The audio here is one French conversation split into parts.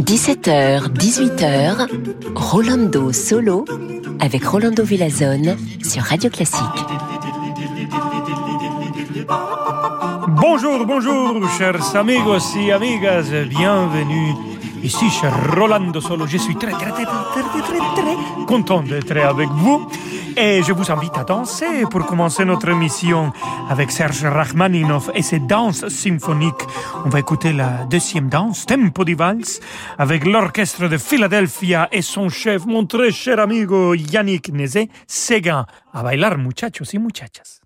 17h, 18h, Rolando Solo avec Rolando Villazone sur Radio Classique. Bonjour, bonjour, chers amigos et amigas, bienvenue ici chez Rolando Solo. Je suis très, très, très, très, très content d'être avec vous. Et je vous invite à danser pour commencer notre émission avec Serge Rachmaninov et ses danses symphoniques. On va écouter la deuxième danse, Tempo di Vals, avec l'orchestre de Philadelphia et son chef, mon très cher amigo Yannick Nézé-Séguin. A bailar, muchachos y muchachas.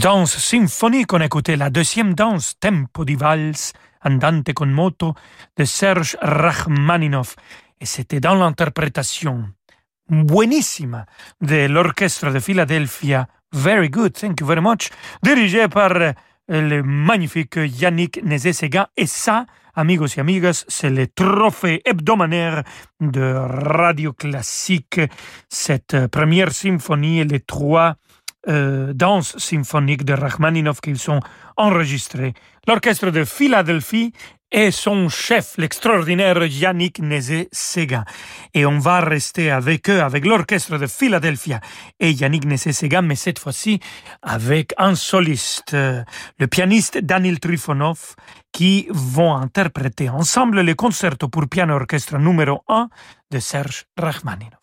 Danse symphonique, on écoutait la deuxième danse, Tempo di Vals, Andante con moto, de Serge Rachmaninoff. Et c'était dans l'interprétation buenissima de l'orchestre de Philadelphia. Very good, thank you very much. Dirigé par euh, le magnifique Yannick Nézé-Séguin. Et ça, amigos et amigas, c'est le trophée hebdomadaire de Radio Classique. Cette première symphonie les trois euh, danses symphoniques de Rachmaninoff qu'ils sont enregistrées. L'orchestre de Philadelphie et son chef, l'extraordinaire Yannick Nézé-Séguin. Et on va rester avec eux, avec l'orchestre de Philadelphia et Yannick Nézé-Séguin, mais cette fois-ci avec un soliste, le pianiste Daniel Trifonov, qui vont interpréter ensemble le concerto pour piano orchestre numéro 1 de Serge Rachmaninoff.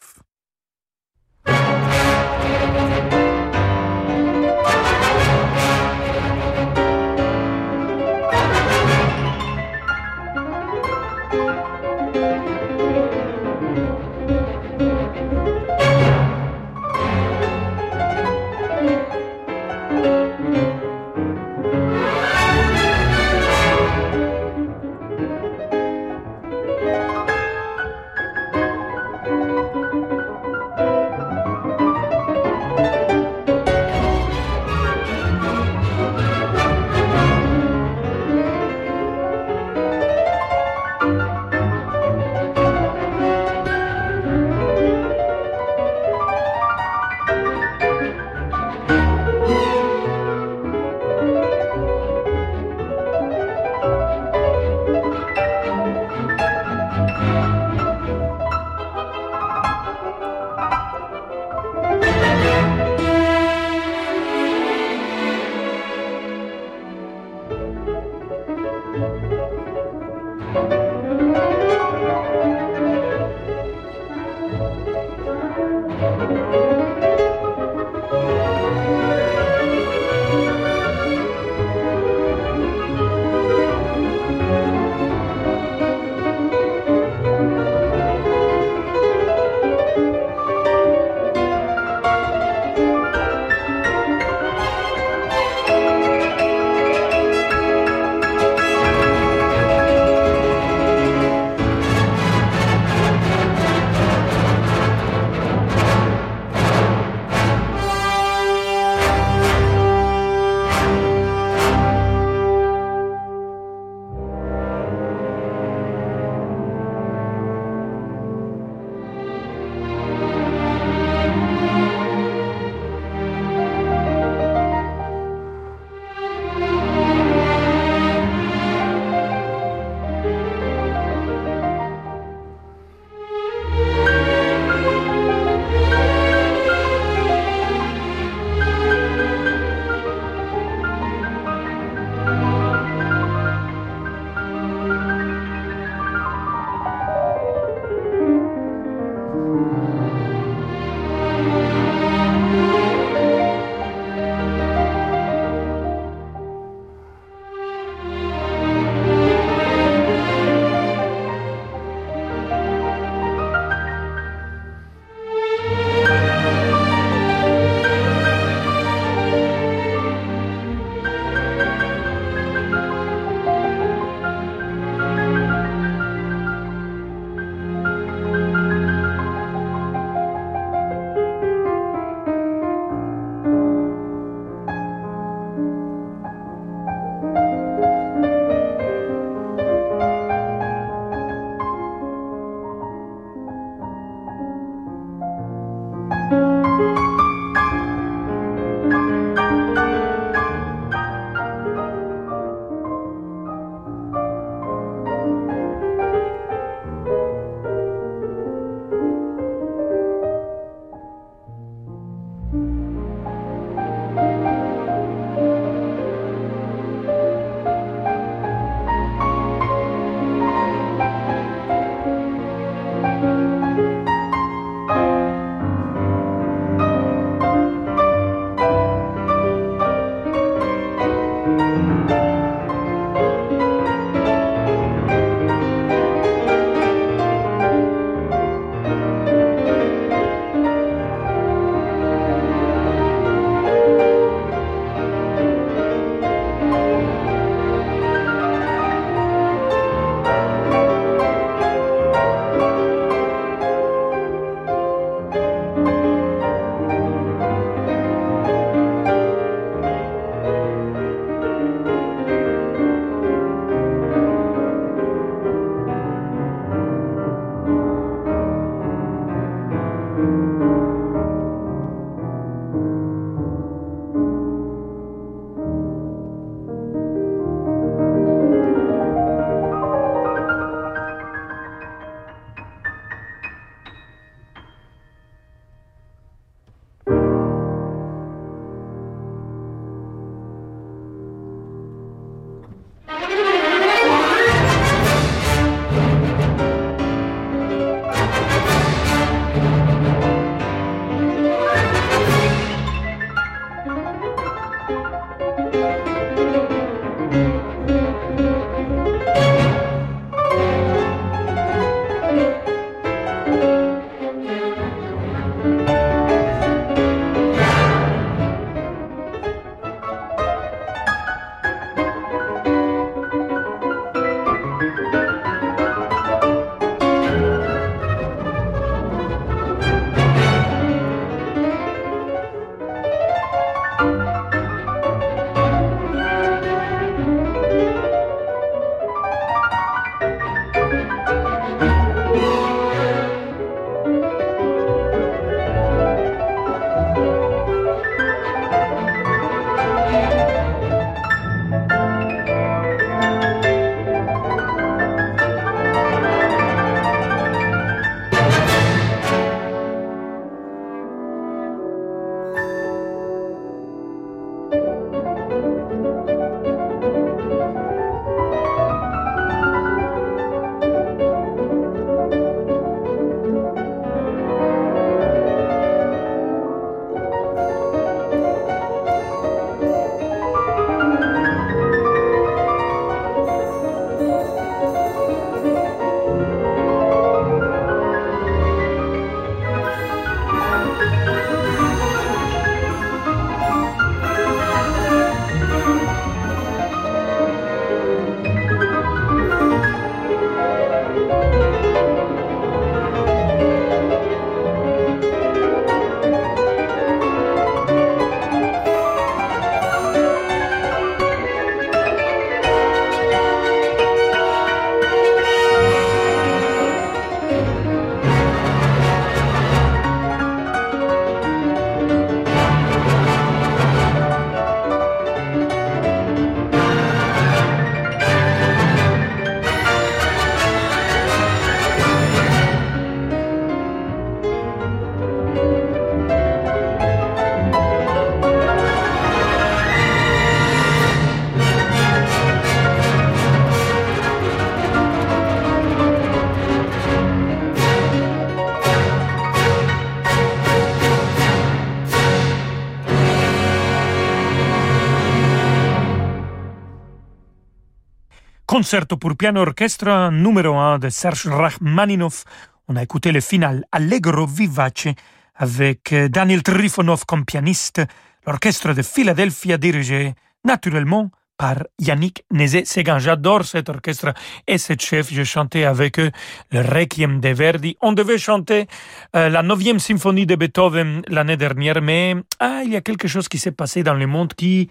Concerto pour piano orchestre numéro 1 de Serge Rachmaninoff. On a écouté le final Allegro vivace avec euh, Daniel Trifonov comme pianiste, l'orchestre de Philadelphia dirigé naturellement par Yannick Nézet-Séguin. J'adore cet orchestre et cet chef. J'ai chanté avec eux le Requiem de Verdi. On devait chanter euh, la neuvième symphonie de Beethoven l'année dernière, mais ah, il y a quelque chose qui s'est passé dans le monde qui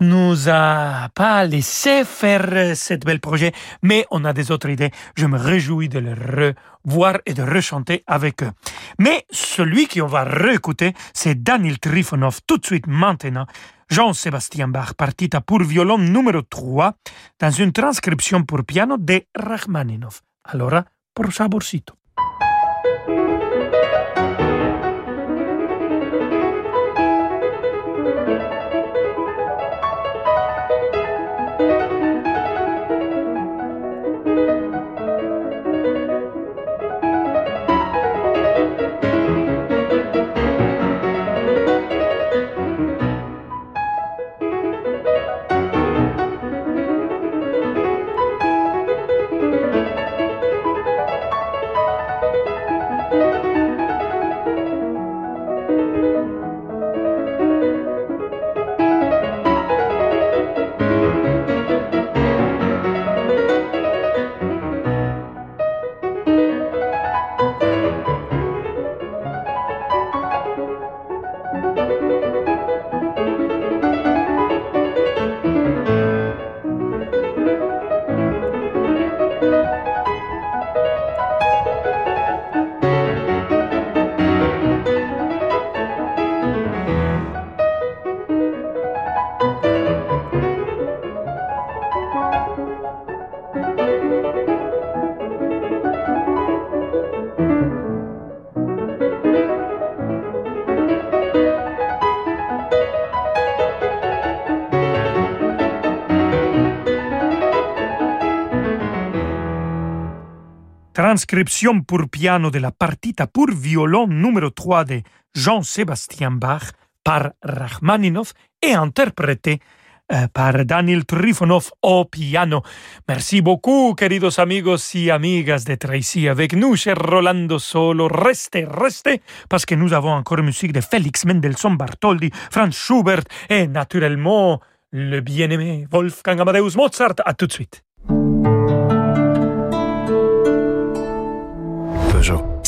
nous a pas laissé faire cet bel projet, mais on a des autres idées. Je me réjouis de le revoir et de rechanter avec eux. Mais celui qu'on va réécouter, c'est Daniel Trifonov tout de suite maintenant Jean-Sébastien Bach, partita pour violon numéro 3, dans une transcription pour piano de Rachmaninoff. Allora, por saborcito. Transcription pour piano de la partita pour violon numéro 3 de Jean-Sébastien Bach par Rachmaninoff et interprété euh, par Daniel Trifonov au piano. Merci beaucoup, queridos amigos y amigas d'être ici avec nous, cher Rolando Solo. Restez, restez, parce que nous avons encore musique de Félix Mendelssohn Bartholdi, Franz Schubert et naturellement le bien-aimé Wolfgang Amadeus Mozart. À tout de suite.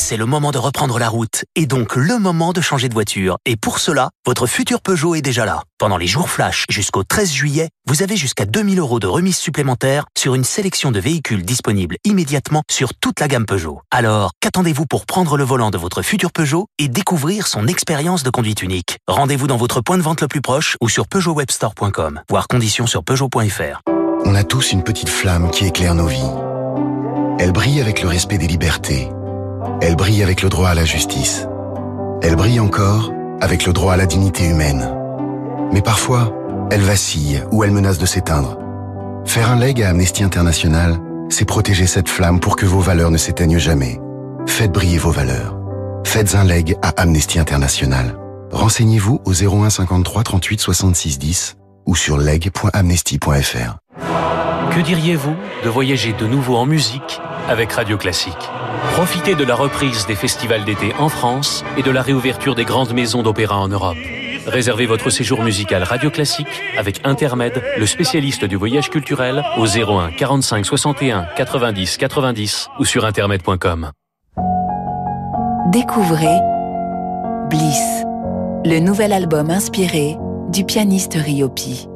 C'est le moment de reprendre la route et donc le moment de changer de voiture. Et pour cela, votre futur Peugeot est déjà là. Pendant les jours flash jusqu'au 13 juillet, vous avez jusqu'à 2000 euros de remise supplémentaire sur une sélection de véhicules disponibles immédiatement sur toute la gamme Peugeot. Alors, qu'attendez-vous pour prendre le volant de votre futur Peugeot et découvrir son expérience de conduite unique? Rendez-vous dans votre point de vente le plus proche ou sur peugeotwebstore.com. Voir conditions sur peugeot.fr. On a tous une petite flamme qui éclaire nos vies. Elle brille avec le respect des libertés elle brille avec le droit à la justice. Elle brille encore avec le droit à la dignité humaine. Mais parfois, elle vacille ou elle menace de s'éteindre. Faire un leg à Amnesty International, c'est protéger cette flamme pour que vos valeurs ne s'éteignent jamais. Faites briller vos valeurs. Faites un leg à Amnesty International. Renseignez-vous au 01 53 38 66 10 ou sur leg.amnesty.fr. Que diriez-vous de voyager de nouveau en musique avec Radio Classique? Profitez de la reprise des festivals d'été en France et de la réouverture des grandes maisons d'opéra en Europe. Réservez votre séjour musical Radio Classique avec Intermed, le spécialiste du voyage culturel, au 01 45 61 90 90 ou sur intermed.com. Découvrez Bliss, le nouvel album inspiré du pianiste Ryopi.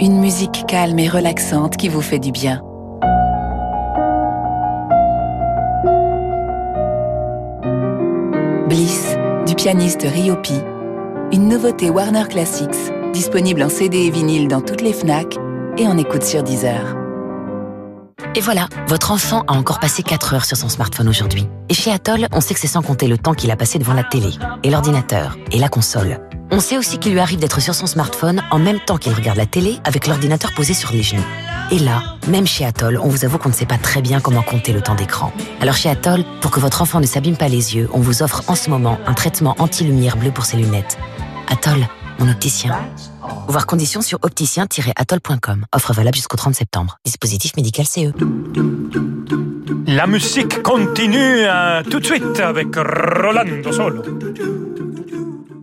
Une musique calme et relaxante qui vous fait du bien. Bliss, du pianiste Ryopi. Une nouveauté Warner Classics, disponible en CD et vinyle dans toutes les FNAC et en écoute sur Deezer. Et voilà, votre enfant a encore passé 4 heures sur son smartphone aujourd'hui. Et chez Atoll, on sait que c'est sans compter le temps qu'il a passé devant la télé, et l'ordinateur, et la console. On sait aussi qu'il lui arrive d'être sur son smartphone en même temps qu'il regarde la télé avec l'ordinateur posé sur les genoux. Et là, même chez Atoll, on vous avoue qu'on ne sait pas très bien comment compter le temps d'écran. Alors chez Atoll, pour que votre enfant ne s'abîme pas les yeux, on vous offre en ce moment un traitement anti-lumière bleue pour ses lunettes. Atoll, mon opticien. Voir conditions sur opticien-atoll.com. Offre valable jusqu'au 30 septembre. Dispositif médical CE. La musique continue euh, tout de suite avec Rolando Solo.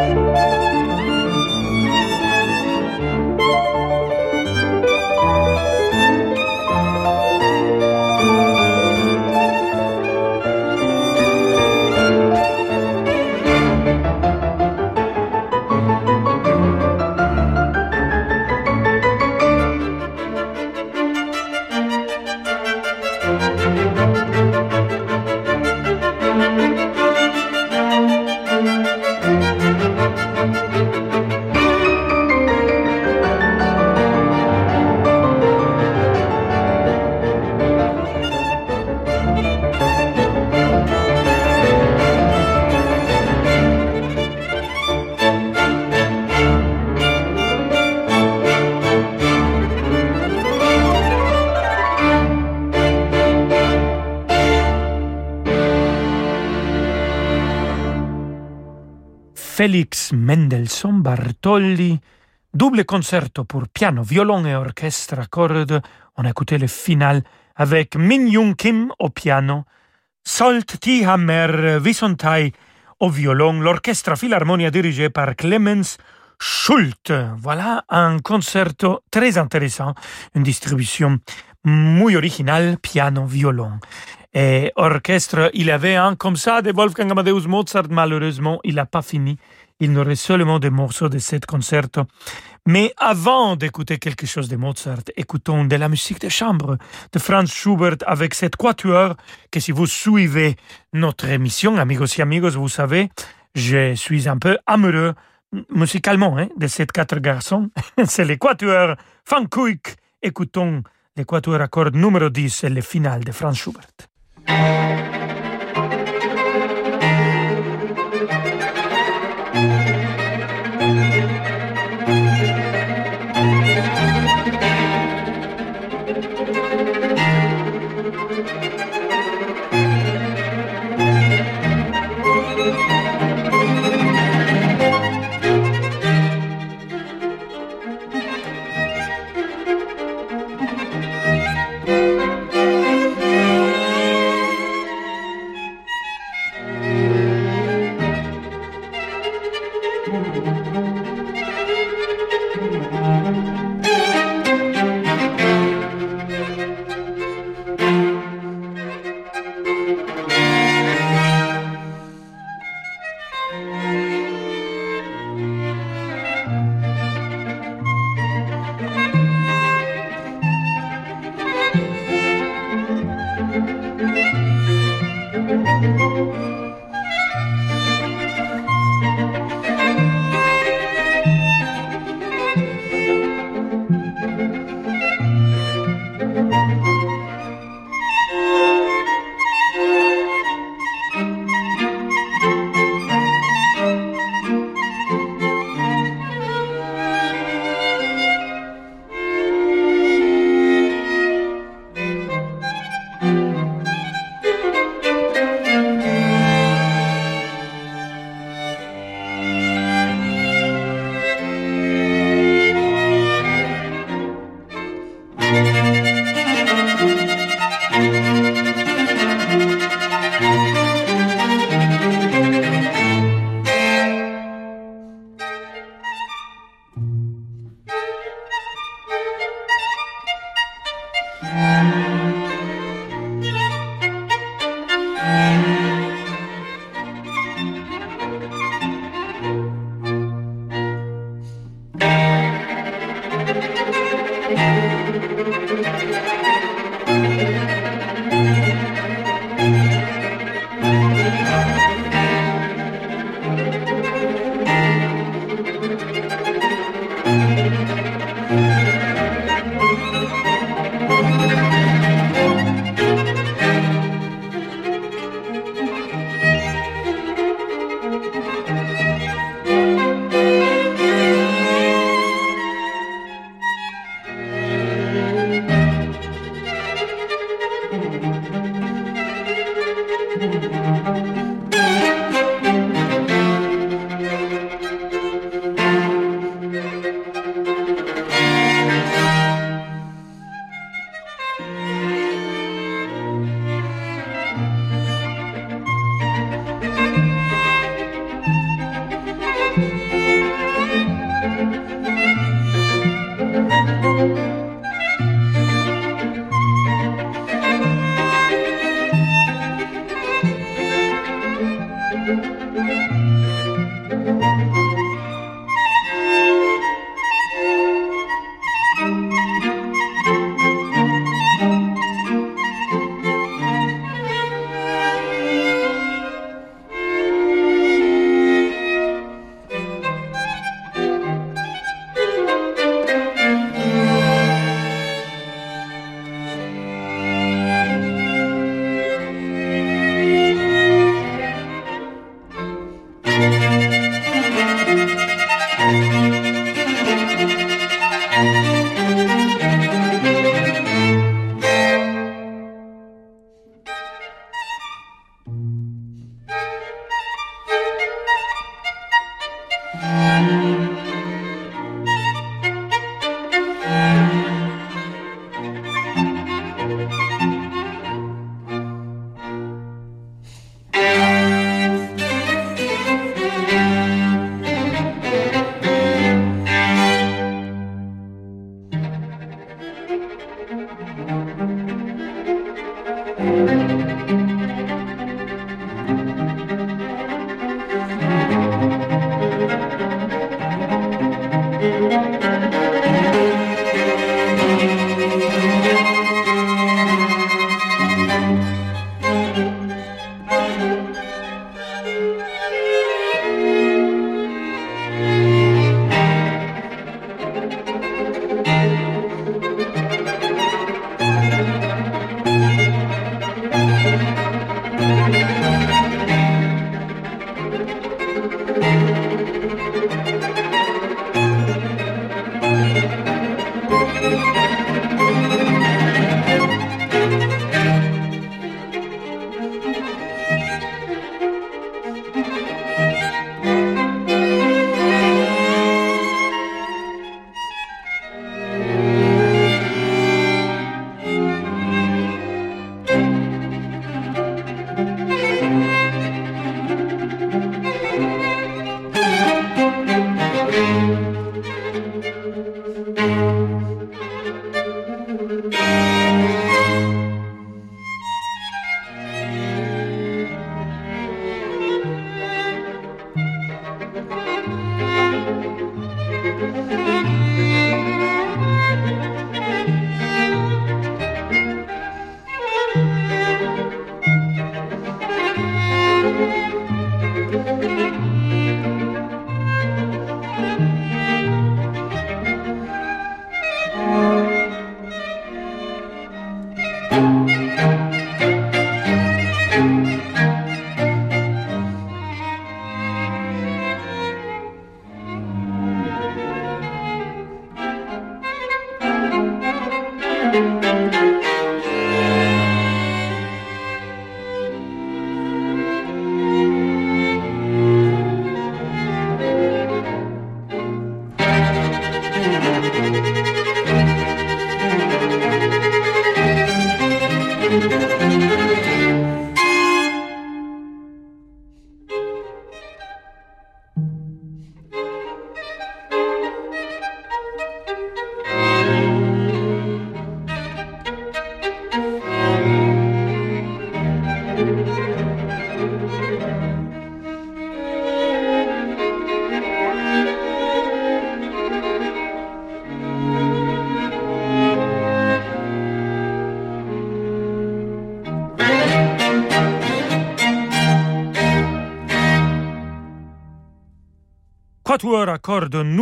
Música Félix Mendelssohn Bartholdi, double concerto pour piano, violon et orchestre à. On a écouté le final avec Min Young Kim au piano, Solt T. Hammer Visontai au violon, l'orchestre Philharmonia dirigé par Clemens Schult. Voilà un concerto très intéressant, une distribution muy originale, piano, violon. Et orchestre, il avait un comme ça de Wolfgang Amadeus Mozart. Malheureusement, il n'a pas fini. Il n'aurait seulement des morceaux de ce concerto. Mais avant d'écouter quelque chose de Mozart, écoutons de la musique de chambre de Franz Schubert avec cette quatuor que si vous suivez notre émission, amigos et amigos, vous savez, je suis un peu amoureux musicalement hein, de ces quatre garçons. C'est l'équateur Fankuik. Écoutons l'équateur à numéro 10 et le final de Franz Schubert. Quatuor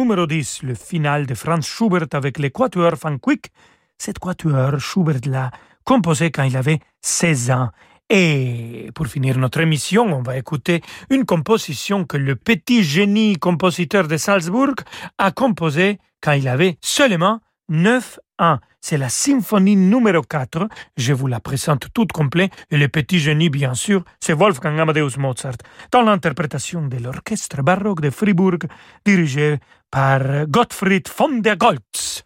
numéro 10, le final de Franz Schubert avec les Quatuors Quick. Cette Quatuor, Schubert l'a composé quand il avait 16 ans. Et pour finir notre émission, on va écouter une composition que le petit génie compositeur de Salzbourg a composée quand il avait seulement 9 ans. C'est la symphonie numéro 4. Je vous la présente toute complète. Et le petit génie, bien sûr, c'est Wolfgang Amadeus Mozart, dans l'interprétation de l'orchestre baroque de Fribourg, dirigé par Gottfried von der Goltz.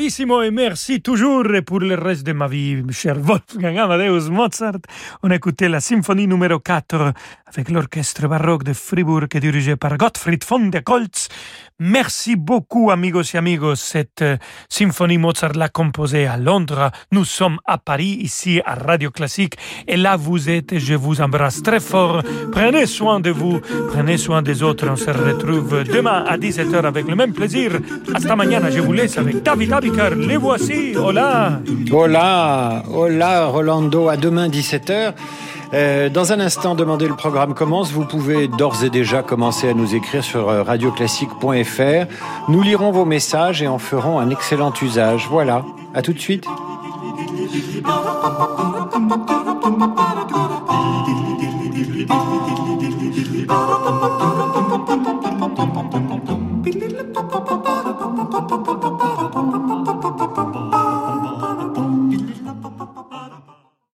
Bravissimo et merci toujours pour le reste de ma vie, cher Wolfgang Amadeus Mozart. On écoutait la symphonie numéro 4 avec l'orchestre baroque de Fribourg dirigé par Gottfried von der Goltz. Merci beaucoup, amigos et amigos. Cette euh, symphonie Mozart l'a composée à Londres. Nous sommes à Paris, ici à Radio Classique. Et là, vous êtes, je vous embrasse très fort. Prenez soin de vous, prenez soin des autres. On se retrouve demain à 17h avec le même plaisir. Hasta mañana, je vous laisse avec David Abikar. Les voici. Hola. Hola. Hola, Rolando. À demain, 17h. Euh, dans un instant, demandez le programme commence. Vous pouvez d'ores et déjà commencer à nous écrire sur euh, radioclassique.fr. Nous lirons vos messages et en ferons un excellent usage. Voilà. À tout de suite.